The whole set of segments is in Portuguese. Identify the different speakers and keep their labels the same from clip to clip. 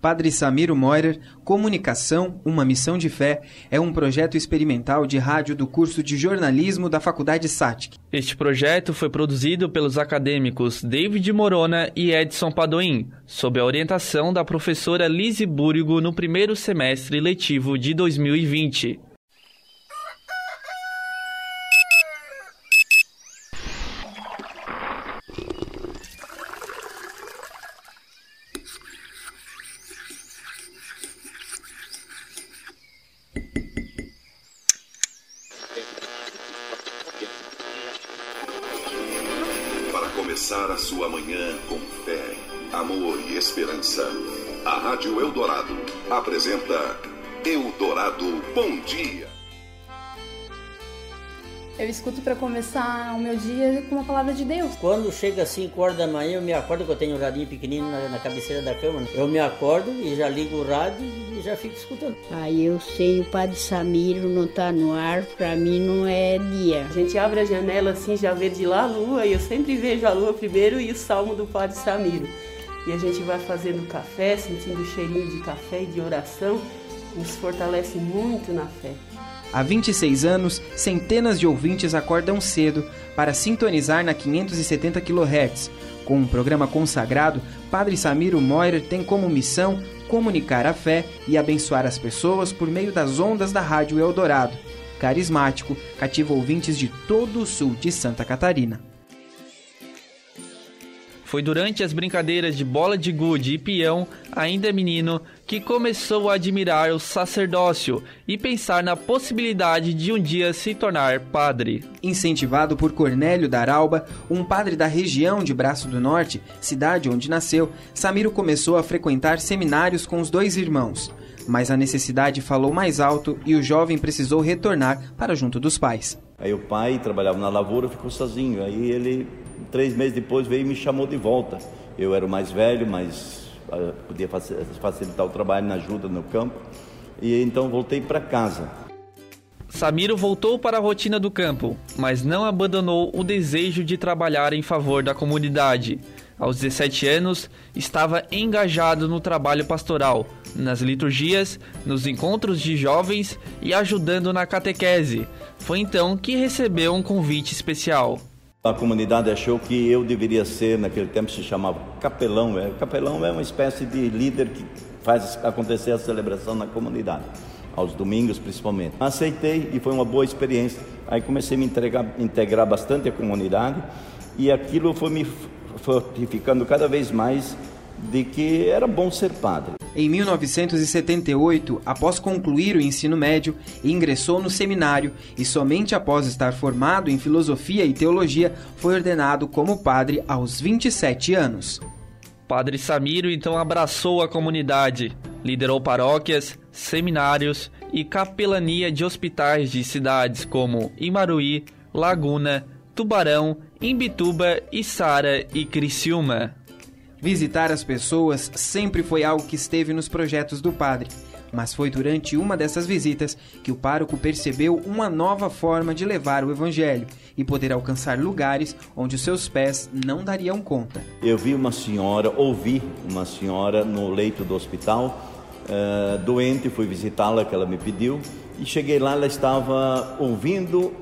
Speaker 1: Padre Samiro Moirer, Comunicação, uma missão de fé, é um projeto experimental de rádio do curso de jornalismo da Faculdade SATIC.
Speaker 2: Este projeto foi produzido pelos acadêmicos David Morona e Edson Padoim, sob a orientação da professora Lise Búrigo no primeiro semestre letivo de 2020.
Speaker 3: Começar a sua manhã com fé, amor e esperança. A Rádio Eldorado apresenta Eldorado Bom Dia.
Speaker 4: Eu escuto para começar o meu dia com uma palavra de Deus.
Speaker 5: Quando chega às 5 horas da manhã, eu me acordo, que eu tenho um radinho pequenino na, na cabeceira da cama. Eu me acordo e já ligo o rádio e já fico escutando.
Speaker 6: Aí eu sei o Padre Samiro não tá no ar, para mim não é dia.
Speaker 7: A gente abre a janela assim, já vê de lá a lua, e eu sempre vejo a lua primeiro e o salmo do Padre Samiro. E a gente vai fazendo café, sentindo o cheirinho de café e de oração, nos fortalece muito na fé.
Speaker 1: Há 26 anos, centenas de ouvintes acordam cedo para sintonizar na 570 kHz. Com um programa consagrado, Padre Samiro Moirer tem como missão comunicar a fé e abençoar as pessoas por meio das ondas da Rádio Eldorado. Carismático, cativa ouvintes de todo o sul de Santa Catarina.
Speaker 2: Foi durante as brincadeiras de bola de gude e peão, ainda menino, que começou a admirar o sacerdócio e pensar na possibilidade de um dia se tornar padre.
Speaker 1: Incentivado por Cornélio Daralba, um padre da região de Braço do Norte, cidade onde nasceu, Samiro começou a frequentar seminários com os dois irmãos. Mas a necessidade falou mais alto e o jovem precisou retornar para junto dos pais.
Speaker 8: Aí o pai trabalhava na lavoura, ficou sozinho. Aí ele três meses depois veio e me chamou de volta. Eu era o mais velho, mas podia facilitar o trabalho na ajuda no campo. E então voltei para casa.
Speaker 2: Samiro voltou para a rotina do campo, mas não abandonou o desejo de trabalhar em favor da comunidade. Aos 17 anos, estava engajado no trabalho pastoral, nas liturgias, nos encontros de jovens e ajudando na catequese. Foi então que recebeu um convite especial.
Speaker 8: A comunidade achou que eu deveria ser, naquele tempo se chamava capelão. É, capelão é uma espécie de líder que faz acontecer a celebração na comunidade, aos domingos principalmente. Aceitei e foi uma boa experiência. Aí comecei a me entregar, integrar bastante a comunidade e aquilo foi me fortificando cada vez mais de que era bom ser padre.
Speaker 1: Em 1978, após concluir o ensino médio, ingressou no seminário e somente após estar formado em filosofia e teologia foi ordenado como padre aos 27 anos.
Speaker 2: Padre Samiro então abraçou a comunidade, liderou paróquias, seminários e capelania de hospitais de cidades como Imaruí, Laguna, Tubarão, Imbituba, Içara e Criciúma.
Speaker 1: Visitar as pessoas sempre foi algo que esteve nos projetos do padre, mas foi durante uma dessas visitas que o pároco percebeu uma nova forma de levar o evangelho e poder alcançar lugares onde os seus pés não dariam conta.
Speaker 8: Eu vi uma senhora, ouvi uma senhora no leito do hospital, uh, doente, fui visitá-la, que ela me pediu, e cheguei lá, ela estava ouvindo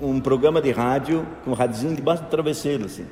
Speaker 8: um programa de rádio, com um radiozinho debaixo do travesseiro, assim.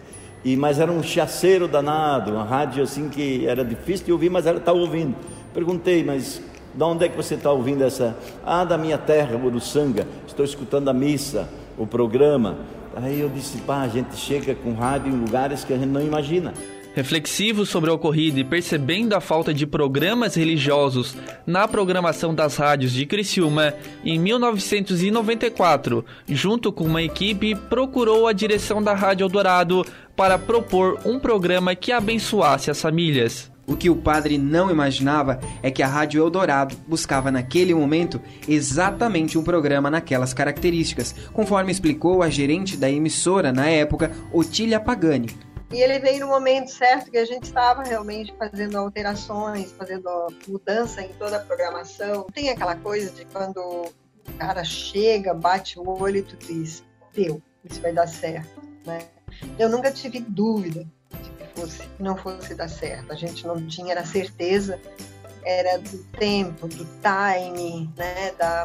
Speaker 8: E, mas era um chaceiro danado, uma rádio assim que era difícil de ouvir, mas ela estava ouvindo. Perguntei, mas de onde é que você está ouvindo essa? Ah, da minha terra, Uruçanga. Estou escutando a missa, o programa. Aí eu disse, pá, a gente chega com rádio em lugares que a gente não imagina.
Speaker 2: Reflexivo sobre o ocorrido e percebendo a falta de programas religiosos na programação das rádios de Criciúma, em 1994, junto com uma equipe, procurou a direção da Rádio Eldorado para propor um programa que abençoasse as famílias.
Speaker 1: O que o padre não imaginava é que a Rádio Eldorado buscava naquele momento exatamente um programa naquelas características, conforme explicou a gerente da emissora na época, Otília Pagani.
Speaker 9: E ele veio no momento certo que a gente estava realmente fazendo alterações, fazendo mudança em toda a programação. Tem aquela coisa de quando o cara chega, bate o olho e tu diz, deu, isso vai dar certo, né? Eu nunca tive dúvida de que fosse, não fosse dar certo. A gente não tinha a certeza era do tempo, do time, né, da,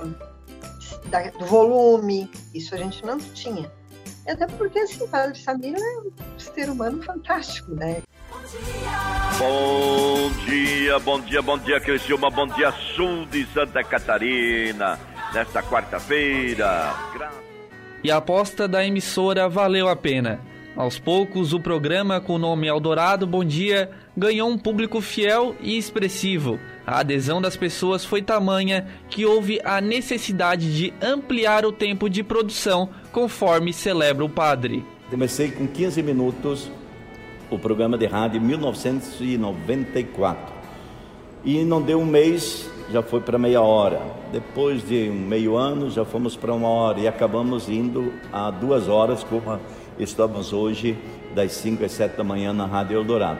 Speaker 9: da, do volume. Isso a gente não tinha. E até porque, assim, o Padre Samir é um ser humano fantástico, né?
Speaker 10: Bom dia, bom dia, bom dia, Criciúma, bom dia, sul de Santa Catarina, nesta quarta-feira.
Speaker 2: E a aposta da emissora valeu a pena. Aos poucos, o programa com o nome Eldorado Bom Dia ganhou um público fiel e expressivo. A adesão das pessoas foi tamanha que houve a necessidade de ampliar o tempo de produção conforme celebra o padre.
Speaker 8: Comecei com 15 minutos o programa de rádio em 1994. E não deu um mês, já foi para meia hora. Depois de um meio ano, já fomos para uma hora e acabamos indo a duas horas, como estamos hoje, das 5 às 7 da manhã na Rádio Eldorado.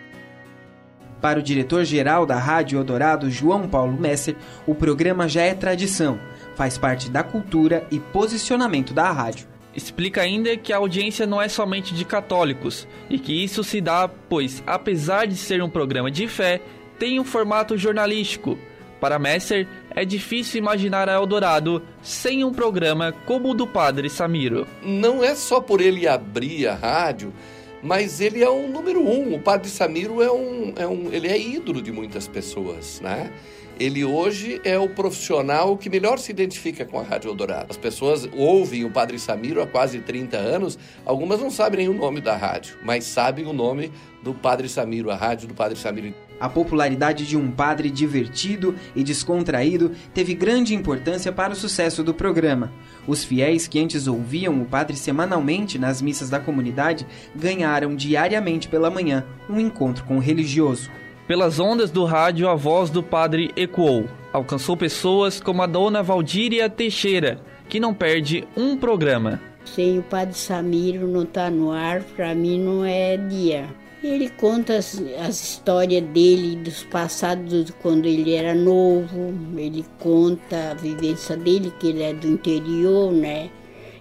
Speaker 1: Para o diretor-geral da Rádio Eldorado, João Paulo Messer, o programa já é tradição, faz parte da cultura e posicionamento da rádio.
Speaker 2: Explica ainda que a audiência não é somente de católicos e que isso se dá pois, apesar de ser um programa de fé, tem um formato jornalístico. Para Messer, é difícil imaginar a Eldorado sem um programa como o do Padre Samiro.
Speaker 11: Não é só por ele abrir a rádio, mas ele é um número um. O Padre Samiro é um, é um ele é ídolo de muitas pessoas, né? Ele hoje é o profissional que melhor se identifica com a Rádio Eldorado. As pessoas ouvem o Padre Samiro há quase 30 anos, algumas não sabem nem o nome da rádio, mas sabem o nome do Padre Samiro, a rádio do Padre Samiro.
Speaker 1: A popularidade de um padre divertido e descontraído teve grande importância para o sucesso do programa. Os fiéis que antes ouviam o padre semanalmente nas missas da comunidade ganharam diariamente pela manhã um encontro com o religioso.
Speaker 2: Pelas ondas do rádio, a voz do padre ecoou. Alcançou pessoas como a dona Valdíria Teixeira, que não perde um programa.
Speaker 6: Sem o padre Samiro não tá no ar, para mim não é dia. Ele conta as, as histórias dele, dos passados, quando ele era novo. Ele conta a vivência dele, que ele é do interior, né?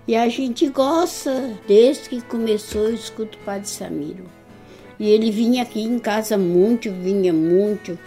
Speaker 6: E a gente gosta. Desde que começou, eu escuto o Padre Samiro. E ele vinha aqui em casa muito, vinha muito.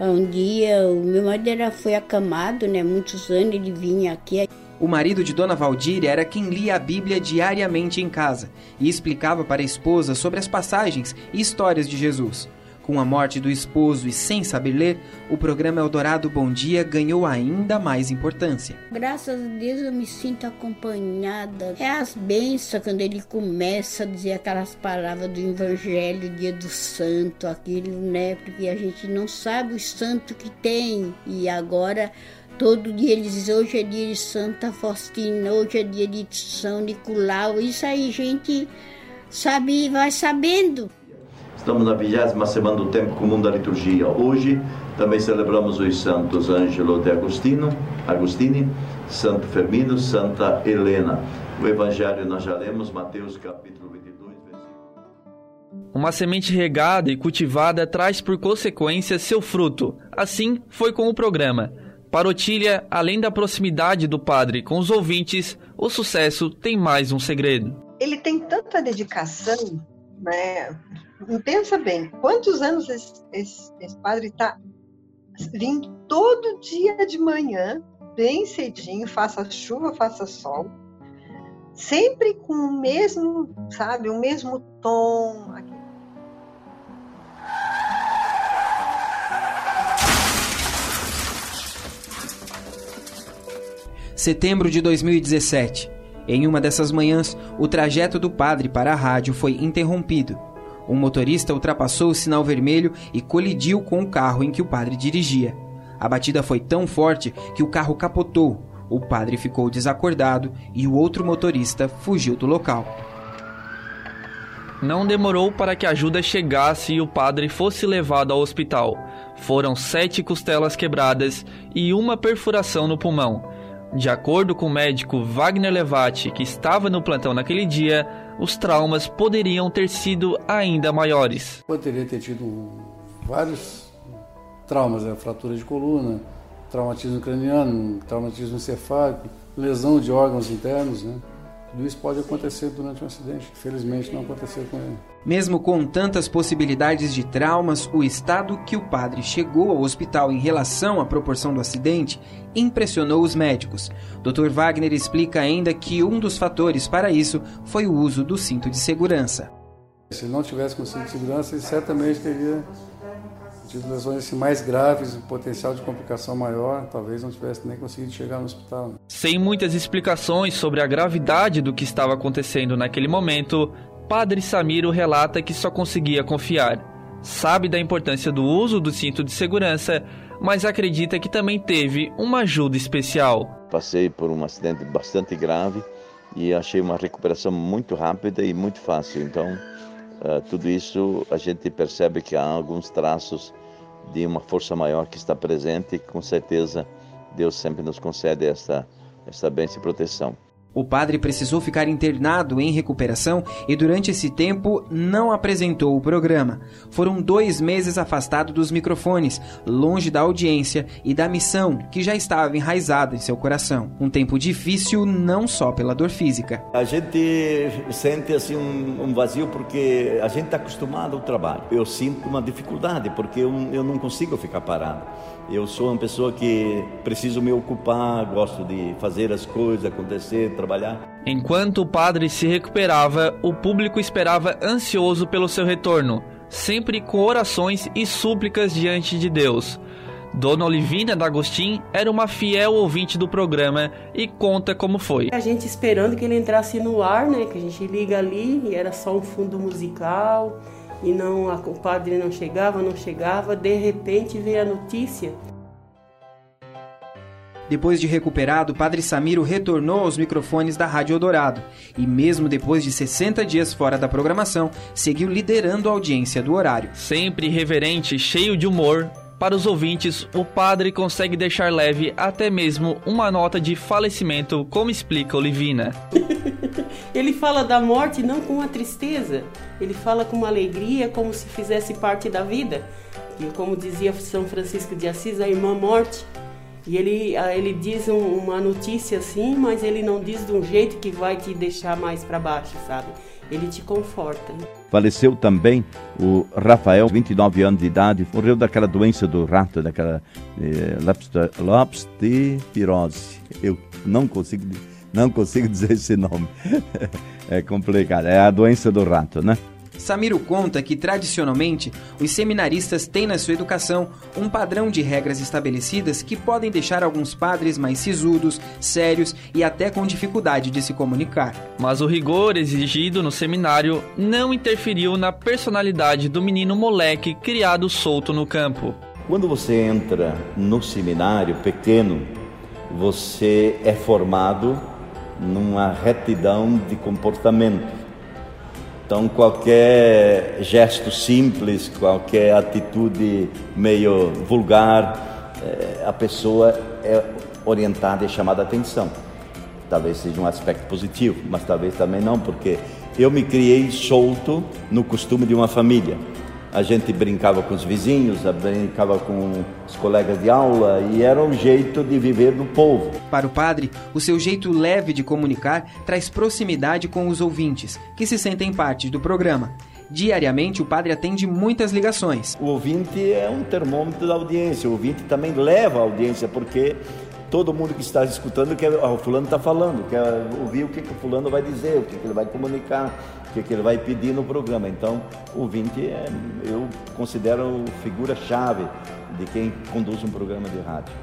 Speaker 6: Um dia o meu marido era, foi acamado, né? Muitos anos ele vinha aqui.
Speaker 1: O marido de Dona Valdíria era quem lia a Bíblia diariamente em casa e explicava para a esposa sobre as passagens e histórias de Jesus. Com a morte do esposo e sem saber ler, o programa Eldorado Bom Dia ganhou ainda mais importância.
Speaker 6: Graças a Deus eu me sinto acompanhada. É as bênçãos quando ele começa a dizer aquelas palavras do Evangelho, dia do santo, aquilo, né? Porque a gente não sabe o santo que tem. E agora Todo dia eles dizem, hoje é dia de Santa Faustina, hoje é dia de São Nicolau. Isso aí, gente sabe vai sabendo.
Speaker 8: Estamos na vigésima semana do tempo comum da liturgia. Hoje também celebramos os santos Ângelo de Agostino, Agostini, Santo Firmino, Santa Helena. O Evangelho nós já lemos, Mateus capítulo 22, versículo.
Speaker 2: Uma semente regada e cultivada traz por consequência seu fruto. Assim foi com o programa. Para Otília, além da proximidade do padre com os ouvintes, o sucesso tem mais um segredo.
Speaker 9: Ele tem tanta dedicação, né? Pensa bem, quantos anos esse, esse, esse padre está vindo todo dia de manhã, bem cedinho, faça chuva, faça sol, sempre com o mesmo, sabe, o mesmo tom.
Speaker 1: Setembro de 2017. Em uma dessas manhãs, o trajeto do padre para a rádio foi interrompido um motorista ultrapassou o sinal vermelho e colidiu com o carro em que o padre dirigia. A batida foi tão forte que o carro capotou. O padre ficou desacordado e o outro motorista fugiu do local.
Speaker 2: Não demorou para que a ajuda chegasse e o padre fosse levado ao hospital. Foram sete costelas quebradas e uma perfuração no pulmão. De acordo com o médico Wagner Levati, que estava no plantão naquele dia, os traumas poderiam ter sido ainda maiores.
Speaker 12: Poderia ter tido vários traumas, né? fratura de coluna, traumatismo craniano, traumatismo encefálico, lesão de órgãos internos, né? Tudo isso pode acontecer durante um acidente, felizmente não aconteceu com ele.
Speaker 1: Mesmo com tantas possibilidades de traumas, o estado que o padre chegou ao hospital em relação à proporção do acidente impressionou os médicos. Dr. Wagner explica ainda que um dos fatores para isso foi o uso do cinto de segurança.
Speaker 12: Se ele não tivesse com cinto de segurança, ele certamente teria tido lesões assim, mais graves, um potencial de complicação maior, talvez não tivesse nem conseguido chegar no hospital.
Speaker 2: Sem muitas explicações sobre a gravidade do que estava acontecendo naquele momento, Padre Samiro relata que só conseguia confiar. Sabe da importância do uso do cinto de segurança, mas acredita que também teve uma ajuda especial.
Speaker 8: Passei por um acidente bastante grave e achei uma recuperação muito rápida e muito fácil. Então, Uh, tudo isso a gente percebe que há alguns traços de uma força maior que está presente e com certeza Deus sempre nos concede essa, essa bênção e proteção.
Speaker 1: O padre precisou ficar internado em recuperação e durante esse tempo não apresentou o programa. Foram dois meses afastado dos microfones, longe da audiência e da missão que já estava enraizada em seu coração. Um tempo difícil não só pela dor física.
Speaker 8: A gente sente assim um, um vazio porque a gente está acostumado ao trabalho. Eu sinto uma dificuldade porque eu, eu não consigo ficar parado. Eu sou uma pessoa que preciso me ocupar, gosto de fazer as coisas acontecer, trabalhar.
Speaker 2: Enquanto o padre se recuperava, o público esperava ansioso pelo seu retorno, sempre com orações e súplicas diante de Deus. Dona Olivina D'Agostin era uma fiel ouvinte do programa e conta como foi.
Speaker 7: A gente esperando que ele entrasse no ar, né? Que a gente liga ali e era só um fundo musical e não o padre não chegava, não chegava, de repente veio a notícia.
Speaker 1: Depois de recuperado, Padre Samiro retornou aos microfones da Rádio Eldorado e, mesmo depois de 60 dias fora da programação, seguiu liderando a audiência do horário.
Speaker 2: Sempre reverente e cheio de humor, para os ouvintes, o padre consegue deixar leve até mesmo uma nota de falecimento, como explica Olivina.
Speaker 7: Ele fala da morte não com uma tristeza, ele fala com uma alegria, como se fizesse parte da vida. E como dizia São Francisco de Assis, a irmã morte. E ele, ele diz um, uma notícia assim, mas ele não diz de um jeito que vai te deixar mais para baixo, sabe? Ele te conforta.
Speaker 8: Faleceu também o Rafael, 29 anos de idade, morreu daquela doença do rato, daquela eh. Eu não consigo não consigo dizer esse nome. É complicado. É a doença do rato, né?
Speaker 1: Samiro conta que, tradicionalmente, os seminaristas têm na sua educação um padrão de regras estabelecidas que podem deixar alguns padres mais sisudos, sérios e até com dificuldade de se comunicar.
Speaker 2: Mas o rigor exigido no seminário não interferiu na personalidade do menino moleque criado solto no campo.
Speaker 8: Quando você entra no seminário pequeno, você é formado numa retidão de comportamento. Então, qualquer gesto simples, qualquer atitude meio vulgar, eh, a pessoa é orientada e chamada a atenção. Talvez seja um aspecto positivo, mas talvez também não, porque eu me criei solto no costume de uma família a gente brincava com os vizinhos, brincava com os colegas de aula e era um jeito de viver do povo.
Speaker 1: Para o padre, o seu jeito leve de comunicar traz proximidade com os ouvintes, que se sentem parte do programa. Diariamente, o padre atende muitas ligações.
Speaker 8: O ouvinte é um termômetro da audiência, o ouvinte também leva a audiência, porque todo mundo que está escutando quer, oh, o fulano está falando, quer ouvir o que, que o fulano vai dizer, o que, que ele vai comunicar, o que, que ele vai pedir no programa. Então, o ouvinte é, eu considero figura-chave de quem conduz um programa de rádio.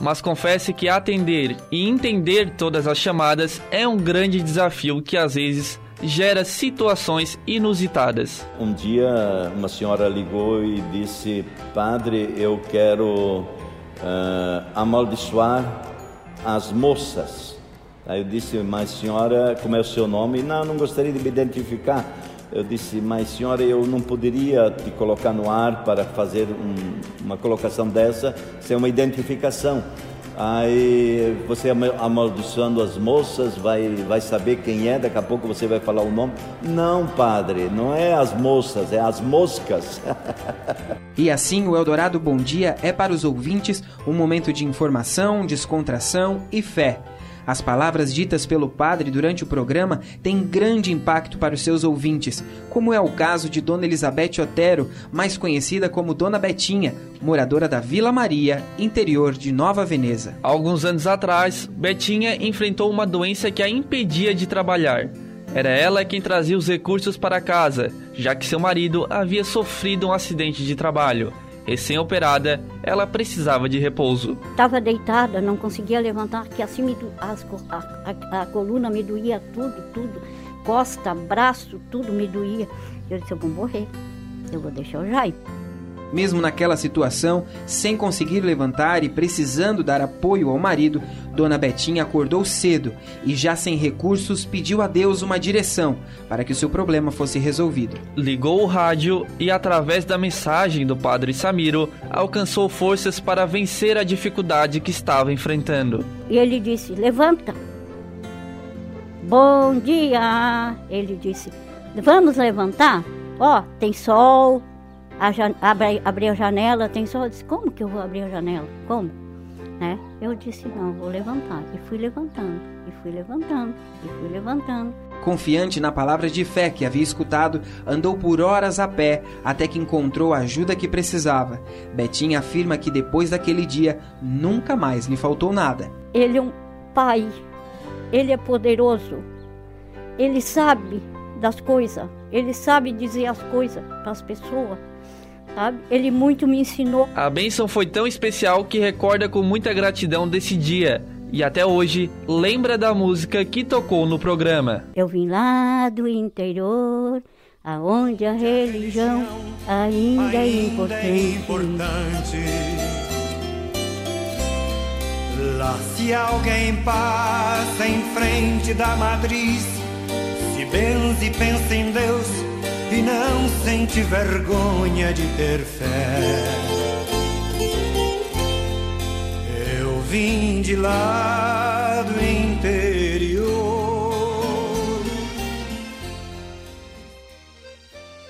Speaker 2: Mas confesse que atender e entender todas as chamadas é um grande desafio que às vezes gera situações inusitadas.
Speaker 8: Um dia uma senhora ligou e disse: Padre, eu quero uh, amaldiçoar as moças. Aí eu disse, mas senhora, como é o seu nome? Não, não gostaria de me identificar. Eu disse, mas senhora, eu não poderia te colocar no ar para fazer um, uma colocação dessa sem uma identificação. Aí você amaldiçoando as moças, vai, vai saber quem é, daqui a pouco você vai falar o nome. Não, padre, não é as moças, é as moscas.
Speaker 1: e assim o Eldorado Bom Dia é para os ouvintes um momento de informação, descontração e fé. As palavras ditas pelo padre durante o programa têm grande impacto para os seus ouvintes, como é o caso de Dona Elizabeth Otero, mais conhecida como Dona Betinha, moradora da Vila Maria, interior de Nova Veneza.
Speaker 2: Alguns anos atrás, Betinha enfrentou uma doença que a impedia de trabalhar. Era ela quem trazia os recursos para casa, já que seu marido havia sofrido um acidente de trabalho. Recém-operada, ela precisava de repouso.
Speaker 13: Estava deitada, não conseguia levantar, que assim me do, as, a, a, a, coluna me doía tudo, tudo. Costa, braço, tudo me doía. Eu disse, eu vou morrer, eu vou deixar o Jair.
Speaker 1: Mesmo naquela situação, sem conseguir levantar e precisando dar apoio ao marido, Dona Betinha acordou cedo e, já sem recursos, pediu a Deus uma direção para que o seu problema fosse resolvido.
Speaker 2: Ligou o rádio e, através da mensagem do Padre Samiro, alcançou forças para vencer a dificuldade que estava enfrentando.
Speaker 13: E ele disse: Levanta. Bom dia. Ele disse: Vamos levantar? Ó, oh, tem sol, a jan abri, abri a janela, tem sol. Eu disse, como que eu vou abrir a janela? Como? Né? Eu disse, não, vou levantar. E fui levantando, e fui levantando, e fui levantando.
Speaker 1: Confiante na palavra de fé que havia escutado, andou por horas a pé até que encontrou a ajuda que precisava. Betinha afirma que depois daquele dia nunca mais lhe faltou nada.
Speaker 13: Ele é um pai, ele é poderoso, ele sabe das coisas, ele sabe dizer as coisas para as pessoas sabe? Ele muito me ensinou.
Speaker 2: A bênção foi tão especial que recorda com muita gratidão desse dia. E até hoje lembra da música que tocou no programa.
Speaker 13: Eu vim lá do interior, aonde a religião ainda, é, importante. é importante.
Speaker 14: Lá se alguém passa em frente da matriz, se benze e pensa em Deus e não sente vergonha de ter fé. Eu vim de lá do interior.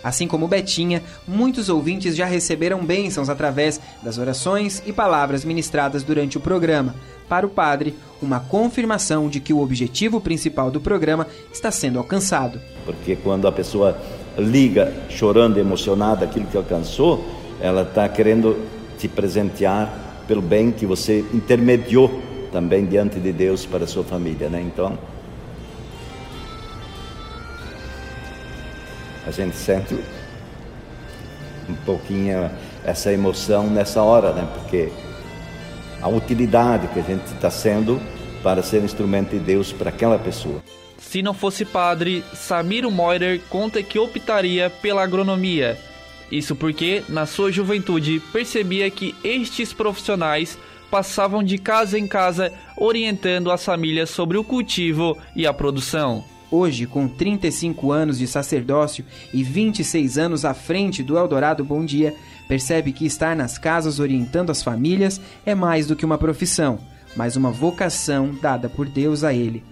Speaker 1: Assim como Betinha, muitos ouvintes já receberam bênçãos através das orações e palavras ministradas durante o programa. Para o padre, uma confirmação de que o objetivo principal do programa está sendo alcançado.
Speaker 8: Porque quando a pessoa liga chorando, emocionada aquilo que alcançou, ela está querendo te presentear pelo bem que você intermediou também diante de Deus para a sua família, né? Então, a gente sente um pouquinho essa emoção nessa hora, né? Porque a utilidade que a gente está sendo para ser instrumento de Deus para aquela pessoa.
Speaker 2: Se não fosse padre, Samiro Moirer conta que optaria pela agronomia. Isso porque, na sua juventude, percebia que estes profissionais passavam de casa em casa orientando as famílias sobre o cultivo e a produção.
Speaker 1: Hoje, com 35 anos de sacerdócio e 26 anos à frente do Eldorado Bom Dia, percebe que estar nas casas orientando as famílias é mais do que uma profissão, mas uma vocação dada por Deus a ele.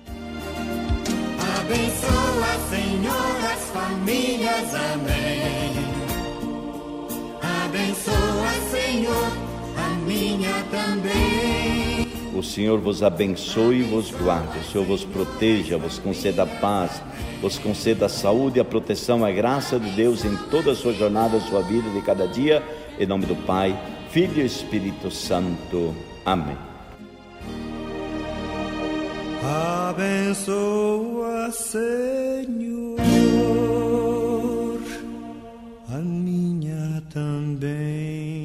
Speaker 14: Também.
Speaker 8: O Senhor vos abençoe e vos guarde, o Senhor vos proteja, vos conceda paz, vos conceda saúde, e a proteção, a graça de Deus em toda a sua jornada, a sua vida de cada dia, em nome do Pai, Filho e Espírito Santo. Amém.
Speaker 14: Abençoa, Senhor, a minha também.